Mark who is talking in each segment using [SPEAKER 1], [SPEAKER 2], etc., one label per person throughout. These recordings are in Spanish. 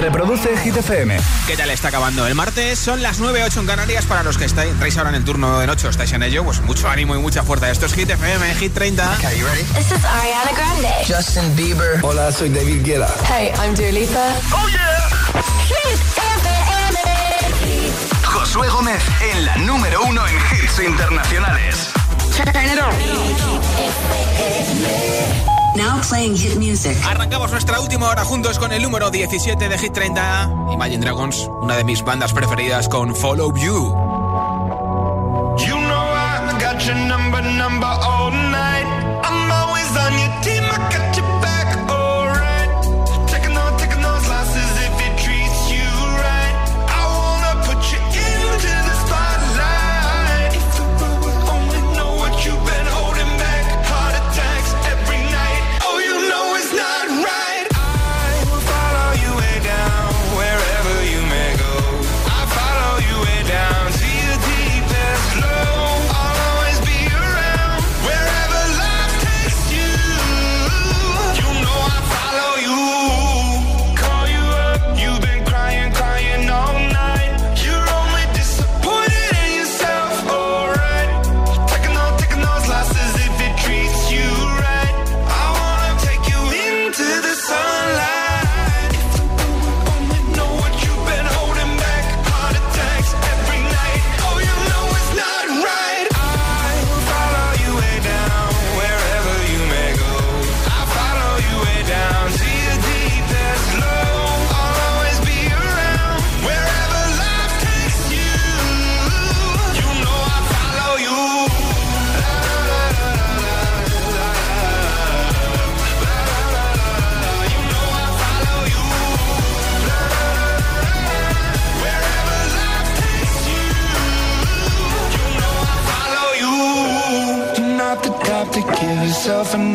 [SPEAKER 1] Reproduce Hit FM.
[SPEAKER 2] ¿Qué tal está acabando el martes? Son las 9.08 en Canarias para los que estáis ahora en el turno de noche estáis en ello. Pues mucho ánimo y mucha fuerza. Esto es Hit FM, Hit 30.
[SPEAKER 3] Okay, you ready? This is Ariana Grande.
[SPEAKER 4] Justin Bieber.
[SPEAKER 5] Hola, soy David Guetta.
[SPEAKER 6] Hey, I'm Dua Lipa.
[SPEAKER 7] Oh yeah.
[SPEAKER 3] Hit
[SPEAKER 1] FM. Josué Gómez en la número uno en hits internacionales.
[SPEAKER 8] Now playing hit music.
[SPEAKER 2] Arrancamos nuestra última hora juntos con el número 17 de Hit 30, Imagine Dragons, una de mis bandas preferidas con Follow You.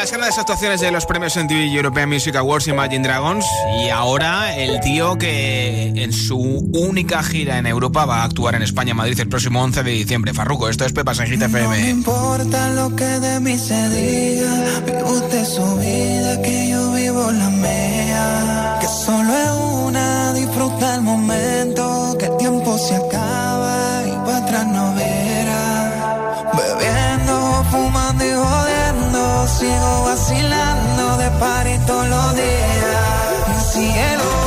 [SPEAKER 2] las grandes actuaciones de los premios MTV European Music Awards Imagine Dragons y ahora el tío que en su única gira en Europa va a actuar en España, Madrid, el próximo 11 de diciembre. Farruco, esto es Pepas en Hit FM.
[SPEAKER 9] No me importa lo que de mí se diga, vive usted su vida, que yo vivo la mía. Que solo es una, disfruta el momento, que el tiempo se acaba y para atrás no verá. Sigo vacilando de par todos los días. Cielo.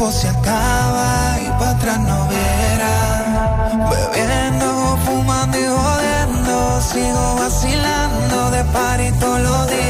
[SPEAKER 10] tiempo se acaba y para atrás no viera. Bebiendo, fumando y jodiendo, sigo vacilando de par y todos los días.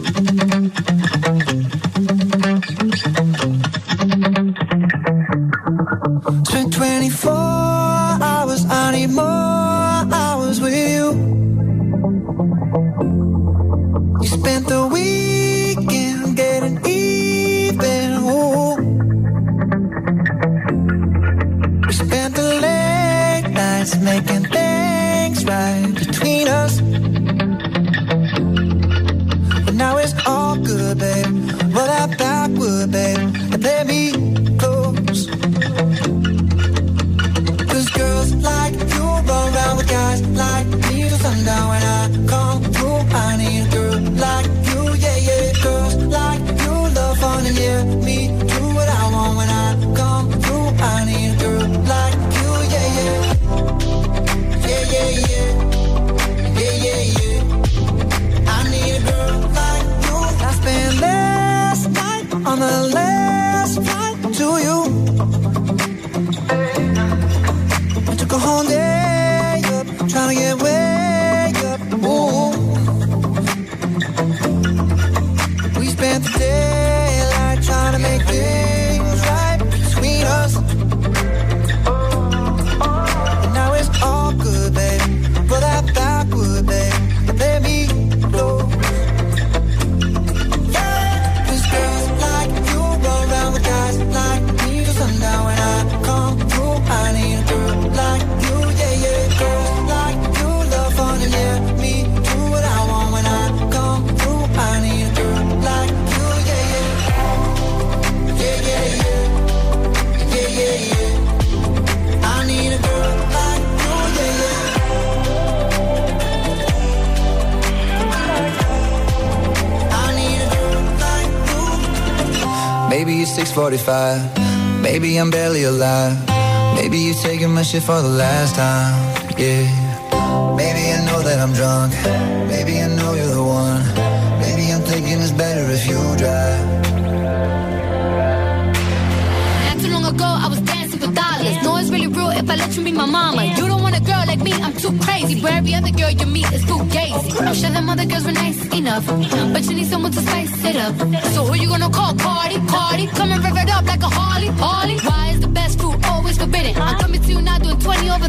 [SPEAKER 10] you for the last time.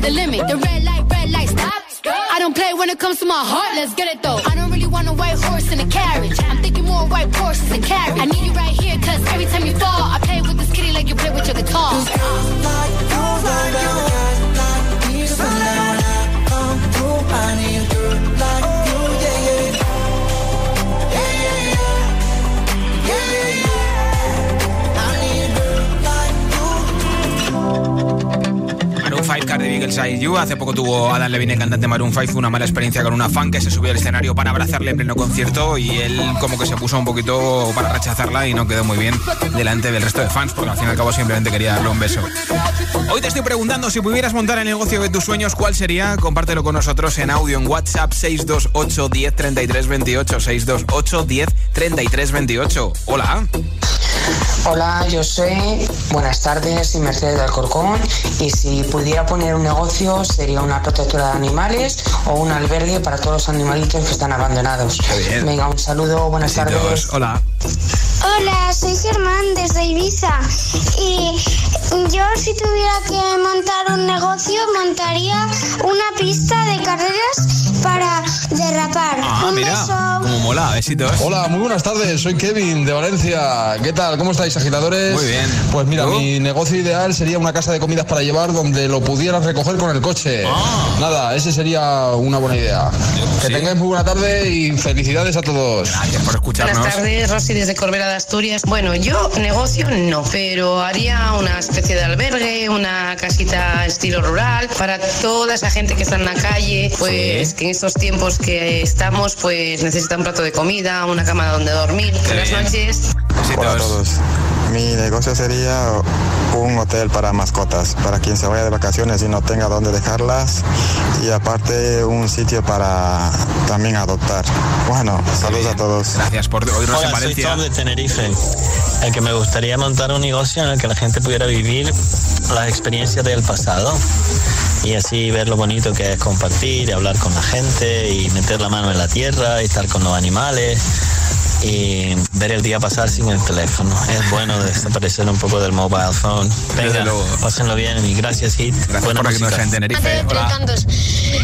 [SPEAKER 10] the
[SPEAKER 11] limit. The red light, red light, stop. I don't play when it comes to my heart, let's get it though. I don't really want a white horse in a carriage. I'm thinking more white horses and carriage. I need you right here, cause every time you fall, I play with this kitty like you play with your guitar. Miguel Saidyu. Hace poco tuvo Adam Levine, cantante Maroon 5, una mala experiencia con una fan que se subió al escenario para abrazarle en pleno concierto y él como que se puso un poquito para rechazarla y no quedó muy bien delante del resto de fans porque al fin y al cabo simplemente quería darle un beso. Hoy te estoy preguntando si pudieras montar el negocio de tus sueños, ¿cuál sería? Compártelo con nosotros en audio en WhatsApp 628 10 33 28 628 10 33 28. Hola.
[SPEAKER 12] Hola, yo soy. Buenas tardes, soy Mercedes de Alcorcón y si pudiera poner un negocio sería una protectora de animales o un albergue para todos los animalitos que están abandonados. Venga, un saludo, buenas tardes.
[SPEAKER 11] Hola.
[SPEAKER 13] Hola, soy Germán desde Ibiza y yo si tuviera que montar un negocio montaría una pista de carreras para derrapar.
[SPEAKER 11] Ah,
[SPEAKER 13] un
[SPEAKER 11] mira,
[SPEAKER 13] beso.
[SPEAKER 11] como mola, besitos.
[SPEAKER 14] Hola, muy buenas tardes. Soy Kevin de Valencia. ¿Qué tal? ¿Cómo estáis, agitadores?
[SPEAKER 11] Muy bien.
[SPEAKER 14] Pues mira,
[SPEAKER 11] ¿Tú?
[SPEAKER 14] mi negocio ideal sería una casa de comidas para llevar donde lo pudieras recoger con el coche.
[SPEAKER 11] Ah.
[SPEAKER 14] Nada, ese sería una buena idea. Que
[SPEAKER 11] sí.
[SPEAKER 14] tengáis muy buena tarde y felicidades a todos.
[SPEAKER 11] Gracias por escucharnos.
[SPEAKER 15] Buenas tardes, Rosy desde Corbera de Asturias. Bueno, yo negocio no, pero haría una especie de albergue, una casita estilo rural para toda esa gente que está en la calle, pues
[SPEAKER 11] Sí.
[SPEAKER 15] que estos tiempos que estamos, pues necesita un plato de comida, una cama donde dormir. Buenas noches.
[SPEAKER 16] Hola a todos. Mi negocio sería un hotel para mascotas, para quien se vaya de vacaciones y no tenga dónde dejarlas. Y aparte un sitio para también adoptar. Bueno, saludos a todos.
[SPEAKER 11] Gracias por oírnos en
[SPEAKER 17] Hola, soy
[SPEAKER 11] Valencia.
[SPEAKER 17] Tom de Tenerife. El que me gustaría montar un negocio en el que la gente pudiera vivir las experiencias del pasado y así ver lo bonito que es compartir y hablar con la gente y meter la mano en la tierra y estar con los animales y ver el día pasar sin el teléfono. Es bueno desaparecer un poco del mobile phone. Venga,
[SPEAKER 11] luego.
[SPEAKER 17] pásenlo bien y gracias, Hit.
[SPEAKER 11] Gracias
[SPEAKER 17] Buena
[SPEAKER 11] por
[SPEAKER 17] música.
[SPEAKER 11] en Tenerife.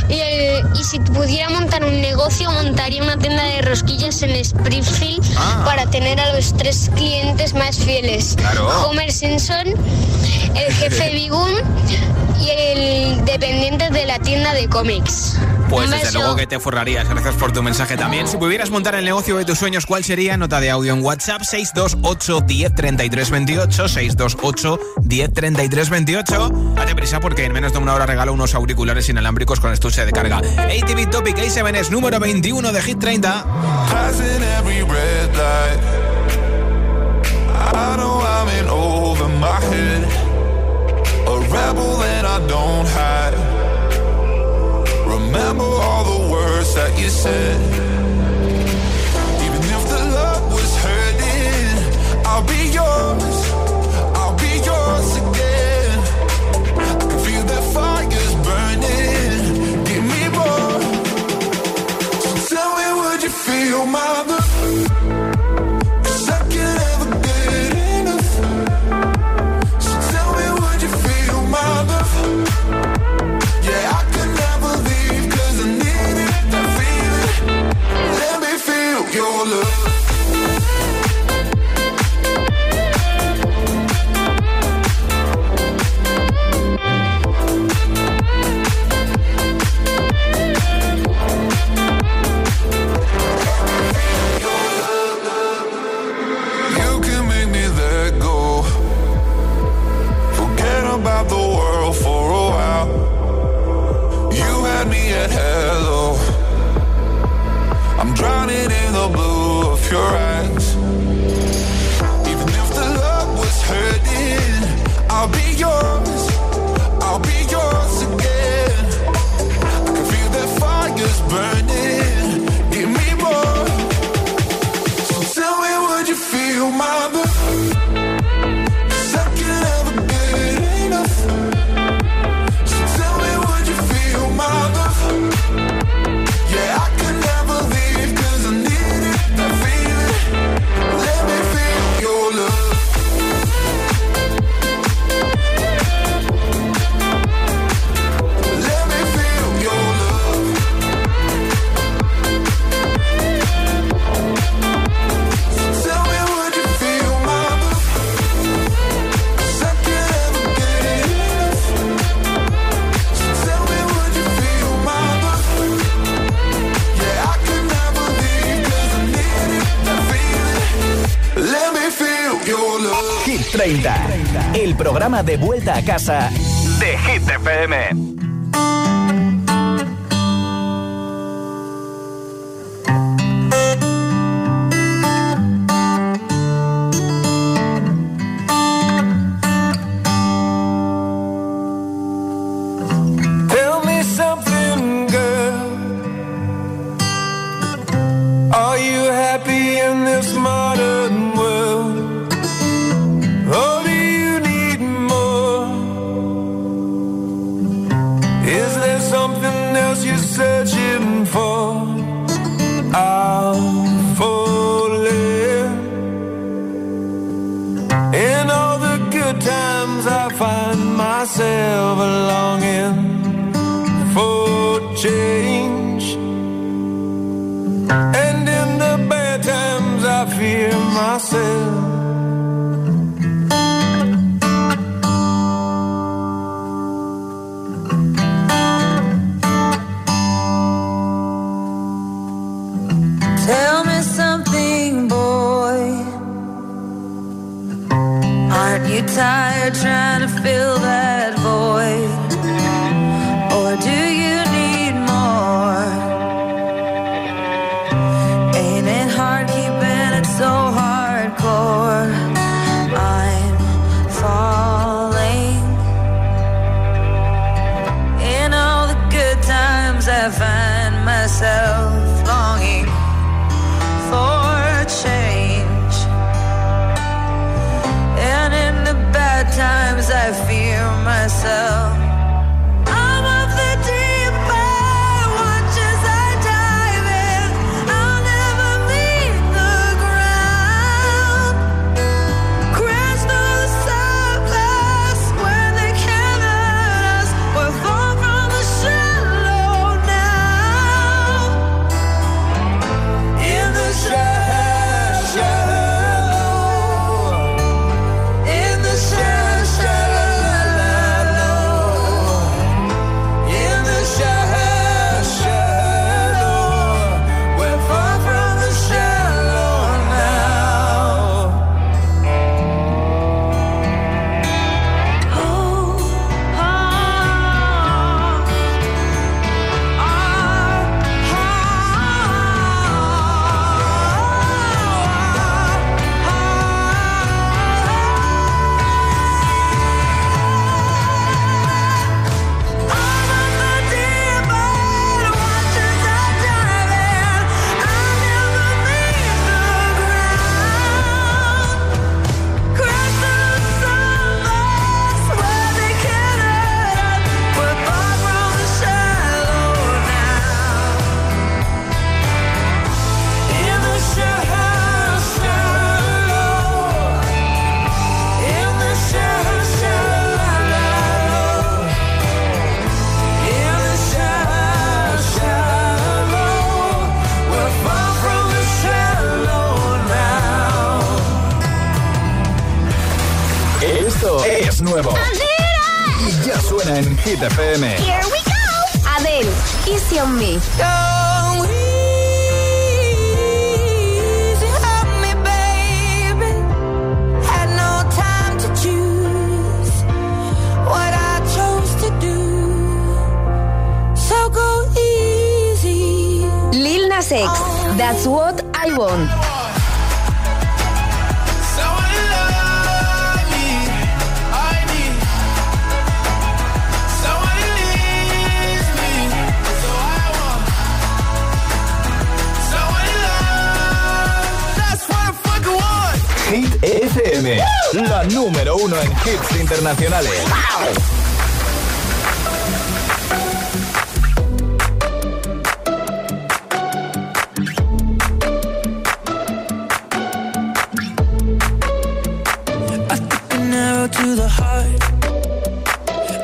[SPEAKER 13] Y, eh, y si pudiera montar un negocio, montaría una tienda de rosquillas en Springfield
[SPEAKER 11] Ah.
[SPEAKER 13] para tener a los tres clientes más fieles.
[SPEAKER 11] Claro.
[SPEAKER 13] Homer Simpson, el jefe Bigum y el dependiente de la tienda de cómics.
[SPEAKER 11] Pues desde luego que te forrarías. Gracias por tu mensaje también. Si pudieras montar el negocio de tus sueños, ¿cuál Nota de audio en WhatsApp 628 10 33 28 628 10 33 28. Date prisa porque en menos de una hora regalo unos auriculares inalámbricos con estuche de carga. ATV Topic A7 es número 21 de Hit 30.
[SPEAKER 2] Passing every red light. I know I'm in over my head. A rebel that I don't hide. Remember all the words that you said. I'll be yours. I'll be yours again. I can feel the fires burning. Give me more. So tell me, would you feel my love?
[SPEAKER 18] De vuelta a casa
[SPEAKER 3] sex. That's what I want.
[SPEAKER 18] Hit FM, la número uno en hits internacionales.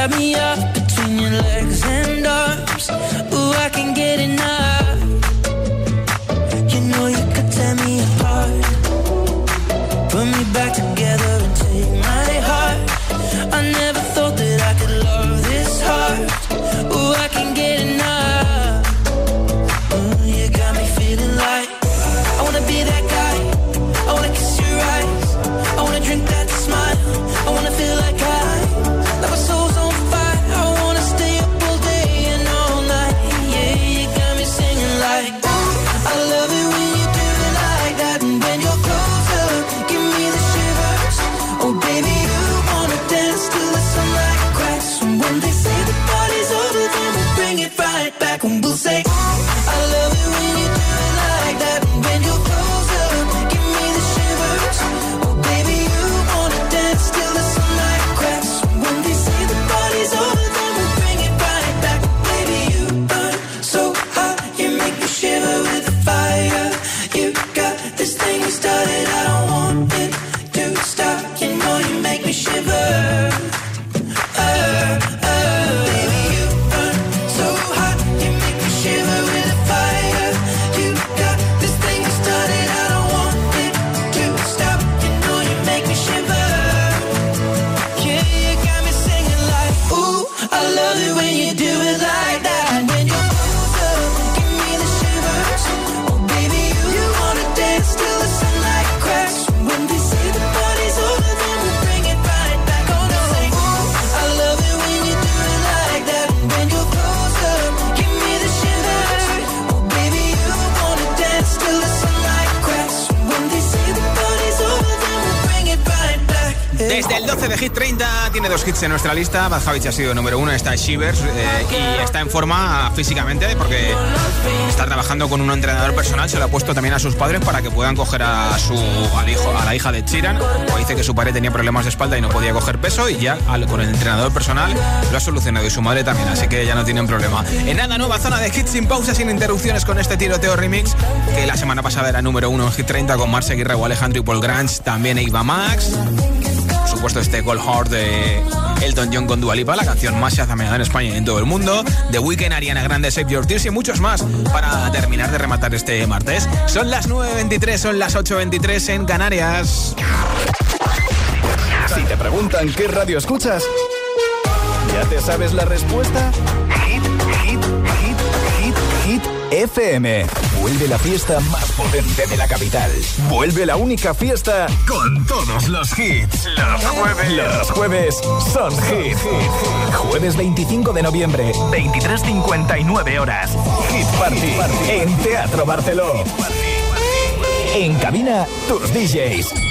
[SPEAKER 19] Let me up.
[SPEAKER 11] El 12 de Hit 30 tiene dos hits en nuestra lista. Bad ha sido número uno, está Shivers eh, y está en forma físicamente porque está trabajando con un entrenador personal. Se lo ha puesto también a sus padres para que puedan coger a su al hijo, a la hija de Chiran. O dice que su padre tenía problemas de espalda y no podía coger peso y ya con el entrenador personal lo ha solucionado y su madre también, así que ya no tienen problema. En nada, nueva zona de hits sin pausas, sin interrupciones con este tiroteo remix que la semana pasada era número uno en Hit 30 con Marce Aguirre o Alejandro y Paul Grange, también Eva Max. Supuesto, este Gold Heart de Elton John con Dualipa, la canción más chazameada en España y en todo el mundo. The Weeknd, Ariana Grande, Save Your Tears y muchos más para terminar de rematar este martes. Son las 9.23, son las 8.23 en Canarias.
[SPEAKER 18] Si te preguntan qué radio escuchas, ¿ya te sabes la respuesta? Hit, hit, hit, hit, hit. FM. Vuelve la fiesta más potente de la capital. Vuelve la única fiesta con todos los hits. Los jueves. Los jueves son hit. Jueves 25 de noviembre, 23.59 horas. Hit Party. En Teatro Barceló. En cabina, tus DJs.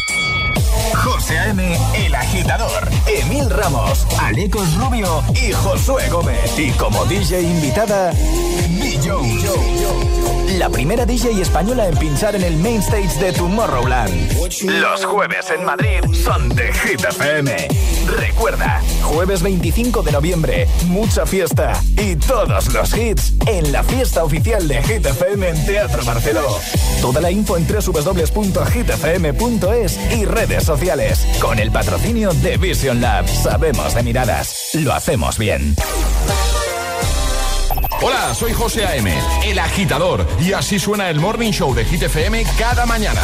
[SPEAKER 18] El Agitador, Emil Ramos, Alecos Rubio y Josué Gómez. Y como DJ invitada, La primera DJ española en pinchar en el main stage de Tomorrowland. Los jueves en Madrid son de Hit. Recuerda, jueves 25 de noviembre, mucha fiesta y todos los hits en la fiesta oficial de Hit en Teatro Barceló. Toda la info en www.hitfm.es y redes sociales. Con el patrocinio de Vision Lab. Sabemos de miradas. Lo hacemos bien.
[SPEAKER 20] Hola, soy José A.M., el agitador, y así suena el Morning Show de Hit FM cada mañana.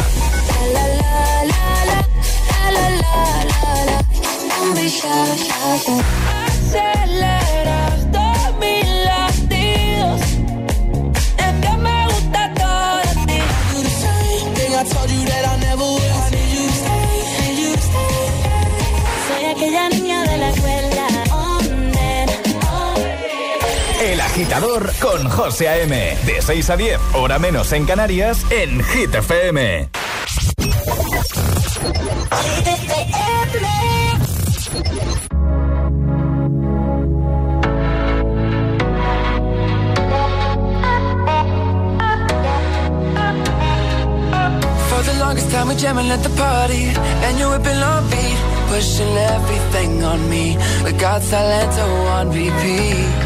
[SPEAKER 18] Agitador con José A.M. De 6 a 10, hora menos en Canarias, en Hit FM.
[SPEAKER 19] Longest time, we're jamming at the party, and you're whipping on beat, pushing everything on me. We got Silento on repeat.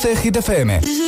[SPEAKER 18] 12 Hit FM.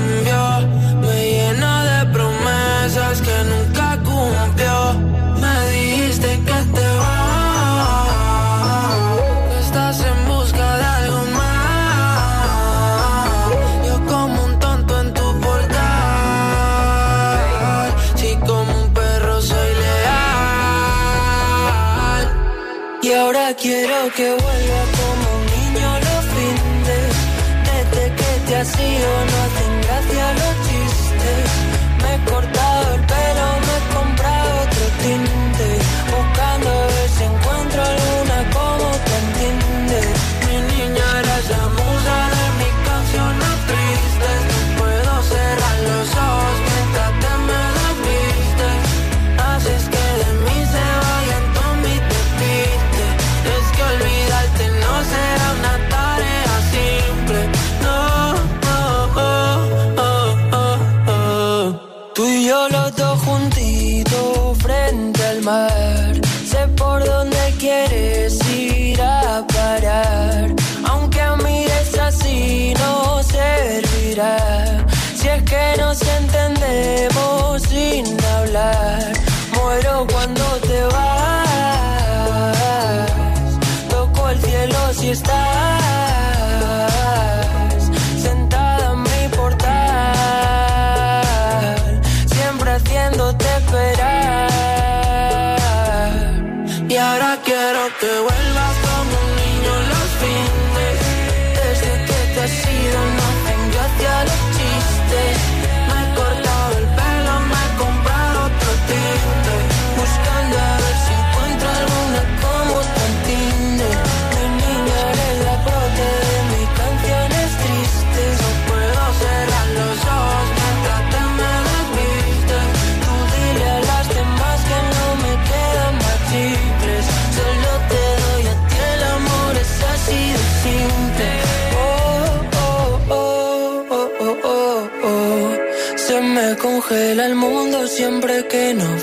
[SPEAKER 21] Me llena de promesas que nunca cumplió. Me dijiste que te vas, que estás en busca de algo más. Yo como un tonto en tu portal, si como un perro soy leal. Y ahora quiero que vuelva como un niño los fines, desde que te has ido no te my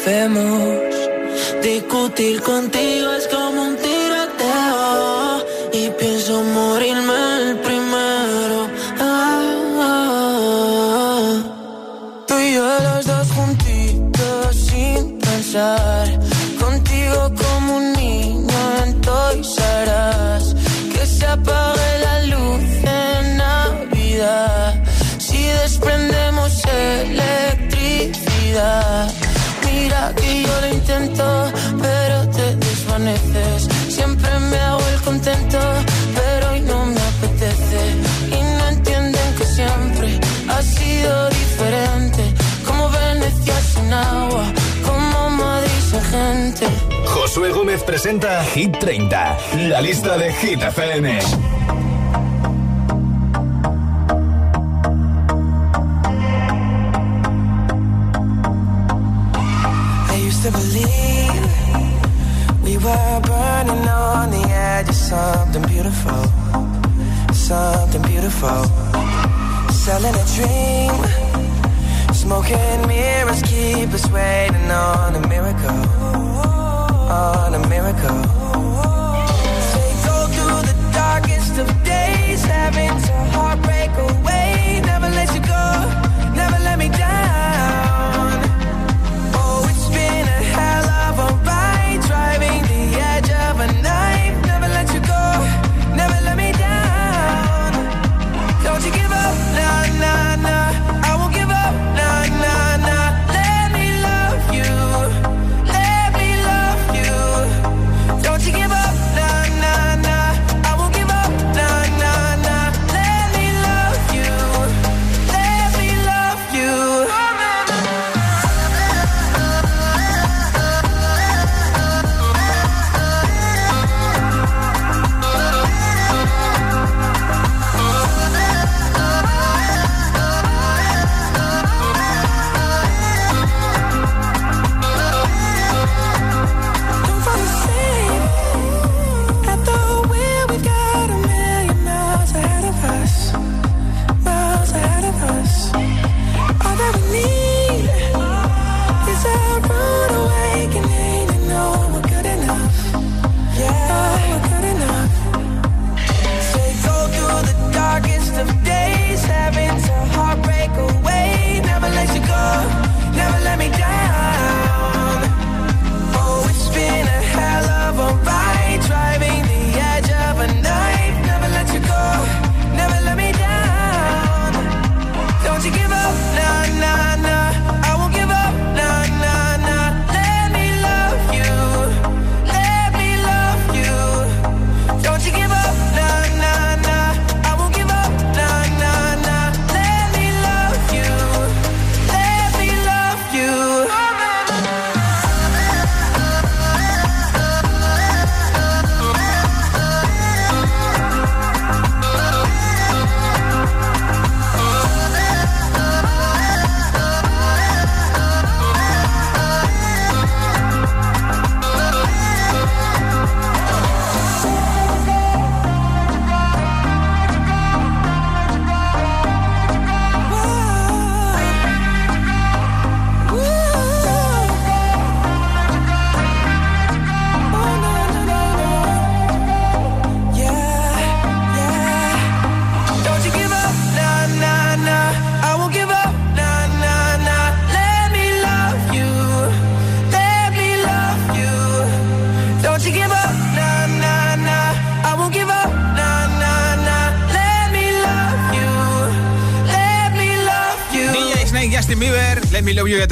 [SPEAKER 21] vemos discutir contigo.
[SPEAKER 18] presenta Hit 30, la lista de Hit FM.
[SPEAKER 21] I used to believe we were burning on the edge of something beautiful, something beautiful. Selling a dream, smoking mirrors keep us waiting on a miracle. on a miracle. Say go through the darkest of days, having to heartbreak away.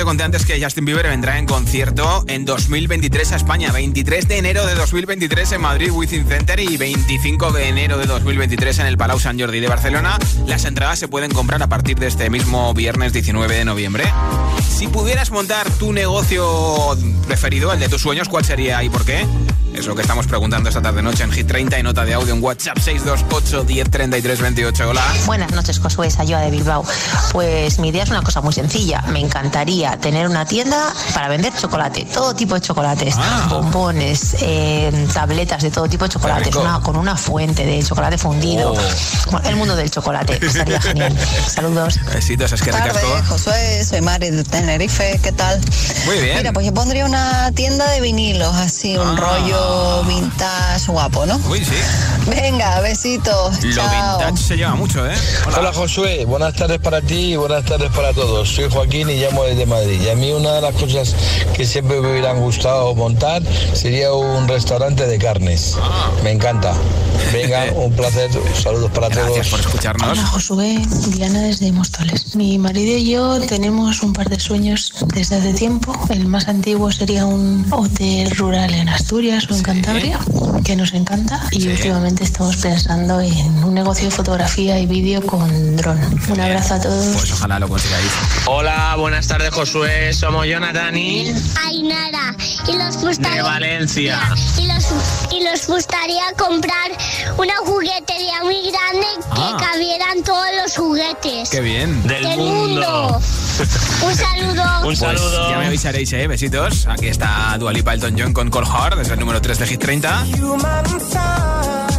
[SPEAKER 21] Conté antes que Justin Bieber vendrá en concierto en 2023 a España. 23 de enero de 2023 en Madrid Within Center y 25 de enero de 2023 en el Palau San Jordi de Barcelona. Las entradas se pueden comprar a partir de este mismo viernes 19 de noviembre. Si pudieras montar tu negocio preferido, el de tus sueños, ¿cuál sería y por qué? Es lo que estamos preguntando esta tarde noche en Hit 30 y nota de audio en WhatsApp 628 10 28. Hola.
[SPEAKER 22] Buenas noches, Josué Sayoa de Bilbao. Pues mi idea es una cosa muy sencilla. Me encantaría tener una tienda para vender chocolate, todo tipo de chocolates,
[SPEAKER 21] Ah.
[SPEAKER 22] bombones, eh, tabletas de todo tipo de chocolates, una- con una fuente de chocolate fundido.
[SPEAKER 21] Oh.
[SPEAKER 22] El mundo del chocolate, estaría genial. Saludos.
[SPEAKER 21] Besitos, es que
[SPEAKER 23] Tarde,
[SPEAKER 21] ricasco.
[SPEAKER 23] Josué, soy Mari de Tenerife, ¿qué tal?
[SPEAKER 21] Muy bien.
[SPEAKER 23] Mira, pues yo pondría una tienda de vinilos, así, un
[SPEAKER 21] Ah.
[SPEAKER 23] Rollo vintage guapo, ¿no?
[SPEAKER 21] Uy, sí.
[SPEAKER 23] Venga, besitos.
[SPEAKER 21] Lo
[SPEAKER 23] chao.
[SPEAKER 21] vintage se lleva mucho, ¿eh?
[SPEAKER 24] Hola. Josué, buenas tardes para ti y buenas tardes para todos. Soy Joaquín y llamo desde Madrid. Y a mí una de las cosas que siempre me hubieran gustado montar sería un restaurante de carnes. Me encanta. Venga, un placer. Saludos para
[SPEAKER 21] Gracias por
[SPEAKER 24] todos.
[SPEAKER 21] escucharnos.
[SPEAKER 25] Hola Josué, Diana desde Móstoles. Mi marido y yo tenemos un par de sueños desde hace tiempo. El más antiguo sería un hotel rural en Asturias o en Cantabria, que nos encanta. Y últimamente estamos pensando en un negocio de fotografía y vídeo con dron. Un abrazo a todos.
[SPEAKER 21] Pues ojalá lo consigáis.
[SPEAKER 26] Hola, buenas tardes Josué, somos Jonathan y
[SPEAKER 27] Ainara. Y los
[SPEAKER 26] de
[SPEAKER 27] gustaría.
[SPEAKER 26] Valencia.
[SPEAKER 27] Y los, y los gustaría comprar una juguetería muy grande que
[SPEAKER 21] Ah.
[SPEAKER 27] cabieran todos los juguetes.
[SPEAKER 21] Qué bien.
[SPEAKER 26] Del mundo.
[SPEAKER 27] Un saludo.
[SPEAKER 26] Un
[SPEAKER 21] Pues
[SPEAKER 26] saludo.
[SPEAKER 21] ya me avisaréis, ¿eh? Besitos. Aquí está Dualipa Elton John con Cold Heart, desde el número 3 de Hit 30. my side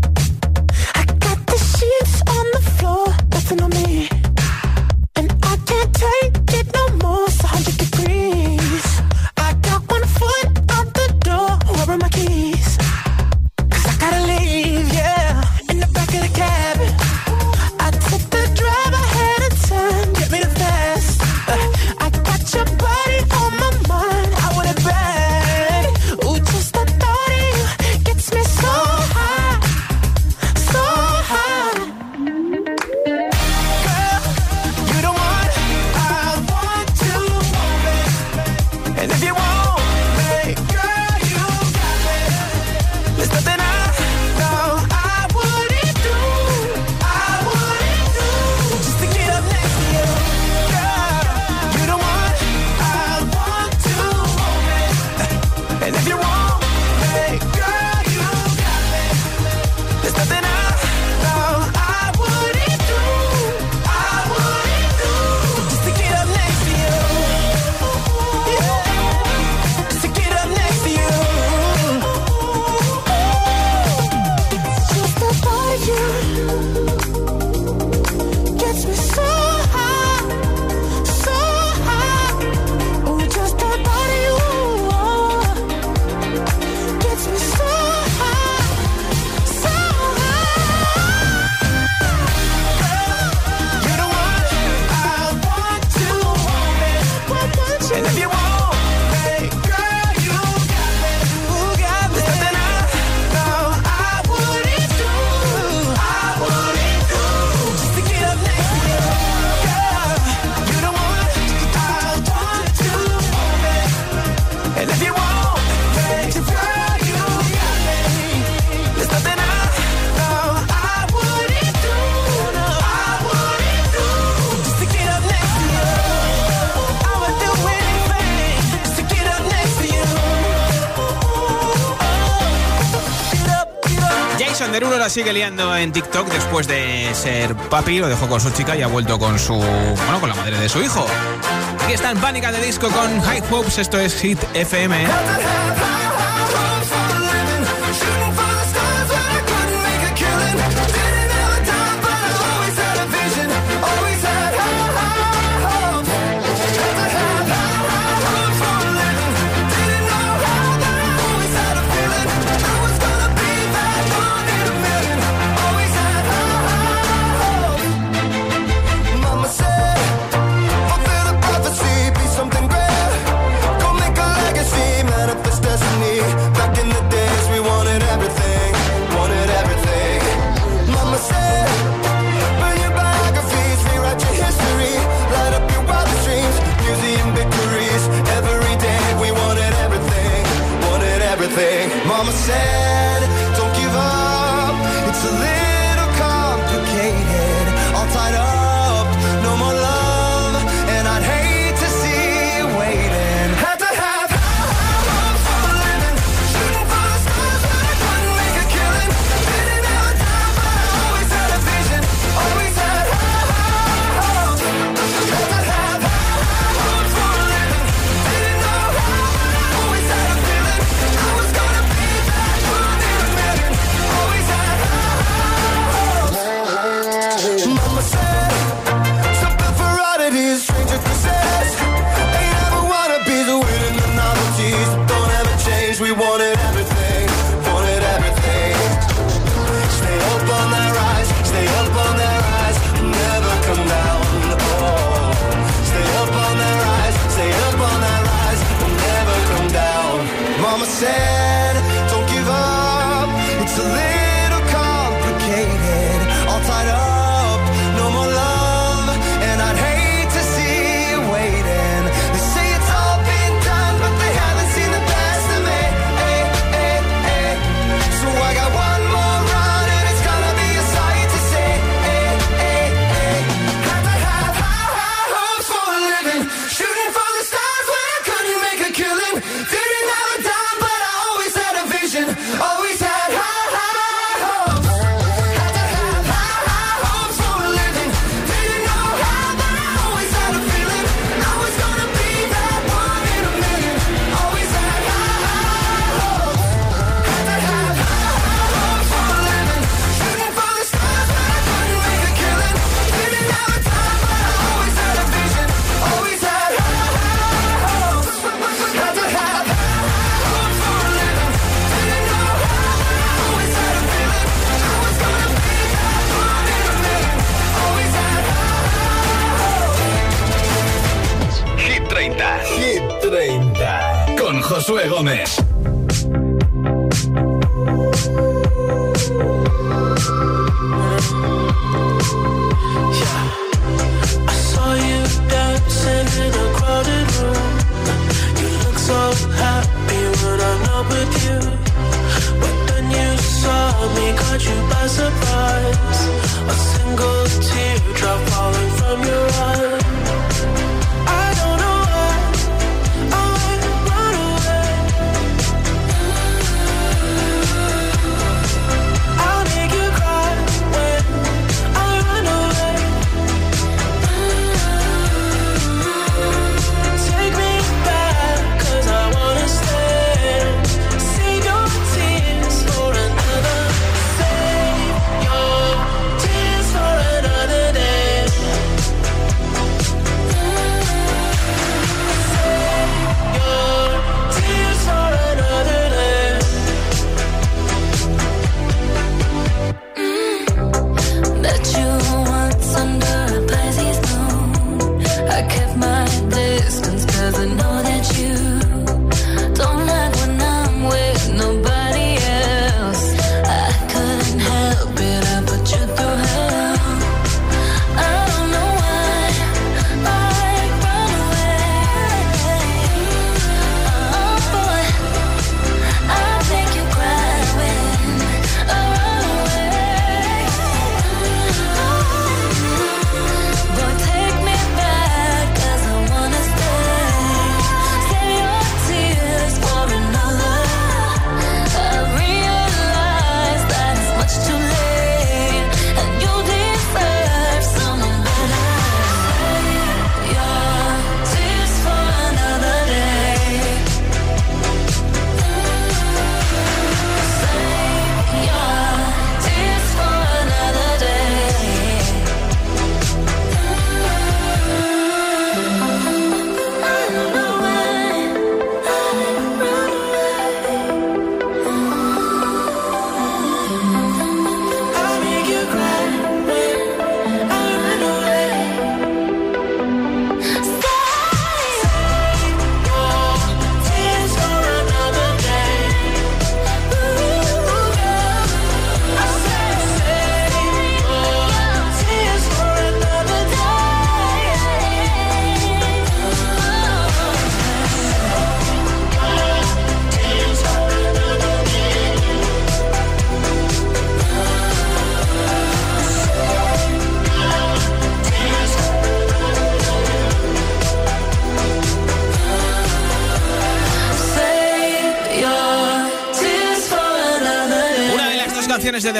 [SPEAKER 28] Anderulo la
[SPEAKER 11] sigue liando en TikTok después de ser papi, lo dejó con su chica y ha vuelto con su. bueno, con la madre de su hijo. Aquí está en Pánica de Disco con High Hopes, esto es Hit FM.
[SPEAKER 2] ¿eh?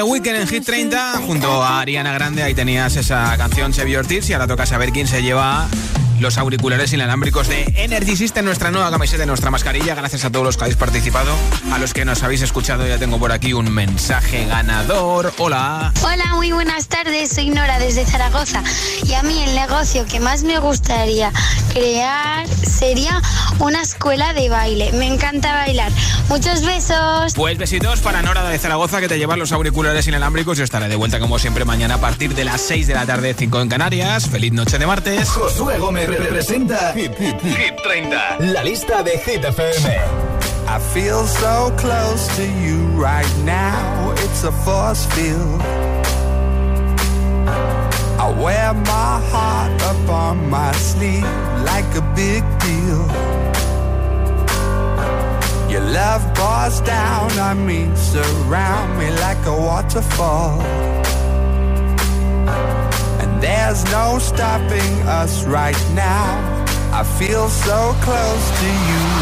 [SPEAKER 2] The
[SPEAKER 11] Weeknd en Hit 30 junto a Ariana Grande. Ahí tenías esa canción Chevy Ortiz y ahora toca saber quién se lleva los auriculares inalámbricos de Energy System, nuestra nueva camiseta, nuestra mascarilla. Gracias a todos los que habéis participado, a los que nos habéis escuchado. Ya tengo por aquí un mensaje ganador. Hola.
[SPEAKER 13] Hola, muy buenas tardes. Soy Nora desde Zaragoza. Y a mí el negocio que más me gustaría crear sería una escuela de baile. Me encanta bailar. Muchos besos.
[SPEAKER 11] Pues besitos para Nora de Zaragoza que te llevan los auriculares inalámbricos. Yo estaré de vuelta como siempre mañana a partir de las 6 de la tarde, 5 en Canarias. Feliz noche de martes.
[SPEAKER 18] Josué Gómez representa Hit, Hit, Hit 30, la lista de Hit FM.
[SPEAKER 29] I feel so close to you right now. It's a force field. I wear my heart up on my sleeve like a big deal. Your love pours down on me, surround me like a waterfall. There's no stopping us right now. I feel so close to you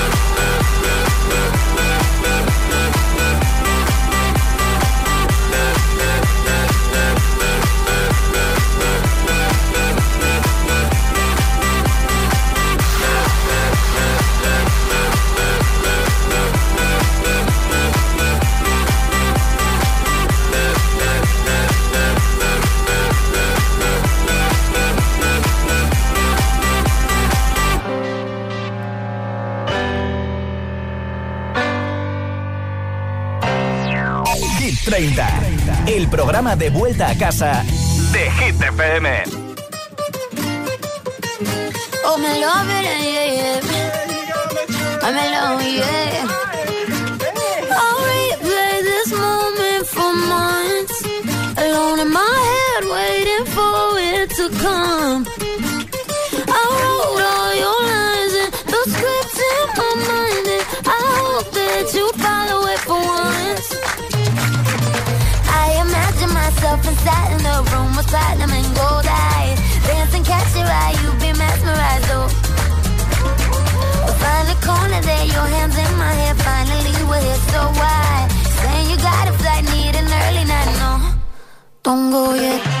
[SPEAKER 18] El programa de vuelta a casa de Hit FM.
[SPEAKER 21] Oh, months. Alone in my head, waiting for it to come. Myself inside in the room with platinum and gold eyes. Dancing, catch your eye, you be mesmerized, oh. Find a corner there, your hands in my hair. Finally, we're here, so why? Saying you got a flight, need an early night, no. Don't go yet.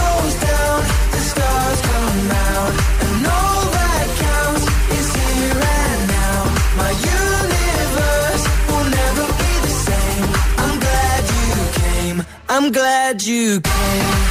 [SPEAKER 2] glad you came.